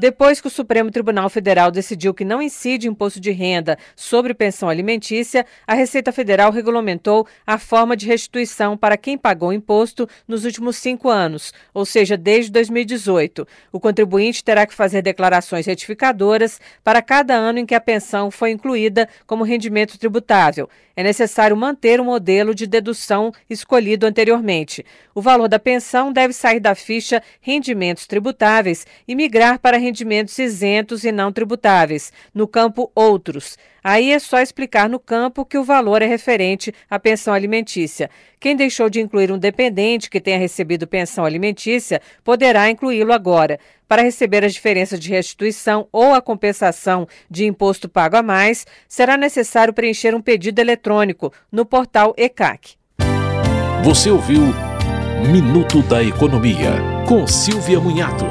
Depois que o Supremo Tribunal Federal decidiu que não incide imposto de renda sobre pensão alimentícia, a Receita Federal regulamentou a forma de restituição para quem pagou imposto nos últimos cinco anos, ou seja, desde 2018. O contribuinte terá que fazer declarações retificadoras para cada ano em que a pensão foi incluída como rendimento tributável. É necessário manter o modelo de dedução escolhido anteriormente. O valor da pensão deve sair da ficha rendimentos tributáveis e migrar para rendimentos isentos e não tributáveis, no campo Outros. Aí é só explicar no campo que o valor é referente à pensão alimentícia. Quem deixou de incluir um dependente que tenha recebido pensão alimentícia poderá incluí-lo agora. Para receber as diferenças de restituição ou a compensação de imposto pago a mais, será necessário preencher um pedido eletrônico no portal ECAC. Você ouviu Minuto da Economia, com Silvia Munhato.